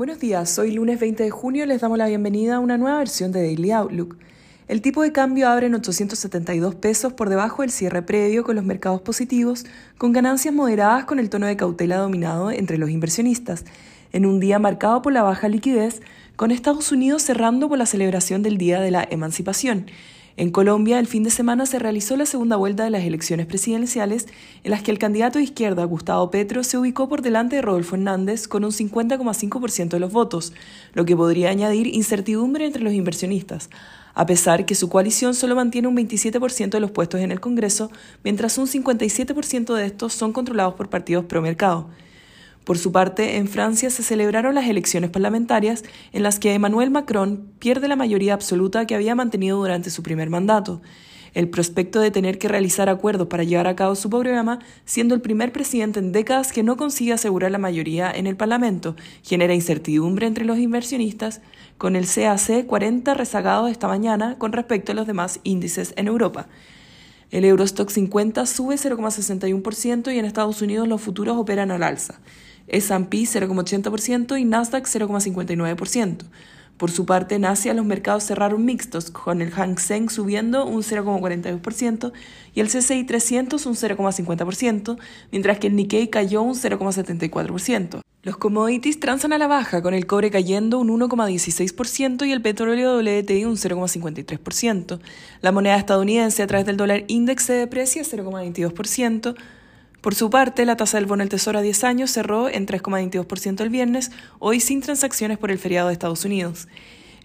Buenos días, hoy lunes 20 de junio les damos la bienvenida a una nueva versión de Daily Outlook. El tipo de cambio abre en 872 pesos por debajo del cierre previo con los mercados positivos, con ganancias moderadas con el tono de cautela dominado entre los inversionistas, en un día marcado por la baja liquidez, con Estados Unidos cerrando por la celebración del Día de la Emancipación. En Colombia, el fin de semana se realizó la segunda vuelta de las elecciones presidenciales, en las que el candidato de izquierda, Gustavo Petro, se ubicó por delante de Rodolfo Hernández con un 50,5% de los votos, lo que podría añadir incertidumbre entre los inversionistas, a pesar que su coalición solo mantiene un 27% de los puestos en el Congreso, mientras un 57% de estos son controlados por partidos pro mercado. Por su parte, en Francia se celebraron las elecciones parlamentarias en las que Emmanuel Macron pierde la mayoría absoluta que había mantenido durante su primer mandato. El prospecto de tener que realizar acuerdos para llevar a cabo su programa, siendo el primer presidente en décadas que no consigue asegurar la mayoría en el Parlamento, genera incertidumbre entre los inversionistas, con el CAC 40 rezagado esta mañana con respecto a los demás índices en Europa. El Eurostock 50 sube 0,61% y en Estados Unidos los futuros operan al alza. S&P 0,80% y Nasdaq 0,59%. Por su parte, en Asia los mercados cerraron mixtos, con el Hang Seng subiendo un 0,42% y el CCI 300 un 0,50%, mientras que el Nikkei cayó un 0,74%. Los commodities transan a la baja, con el cobre cayendo un 1,16% y el petróleo WTI un 0,53%. La moneda estadounidense a través del dólar index se deprecia 0,22%, por su parte, la tasa del bono del Tesoro a 10 años cerró en 3,22% el viernes, hoy sin transacciones por el feriado de Estados Unidos.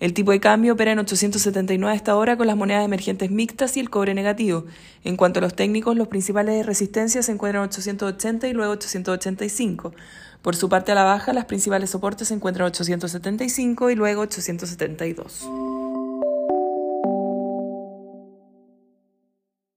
El tipo de cambio opera en 879 a esta hora con las monedas emergentes mixtas y el cobre negativo. En cuanto a los técnicos, los principales resistencias se encuentran en 880 y luego 885. Por su parte a la baja, las principales soportes se encuentran en 875 y luego 872.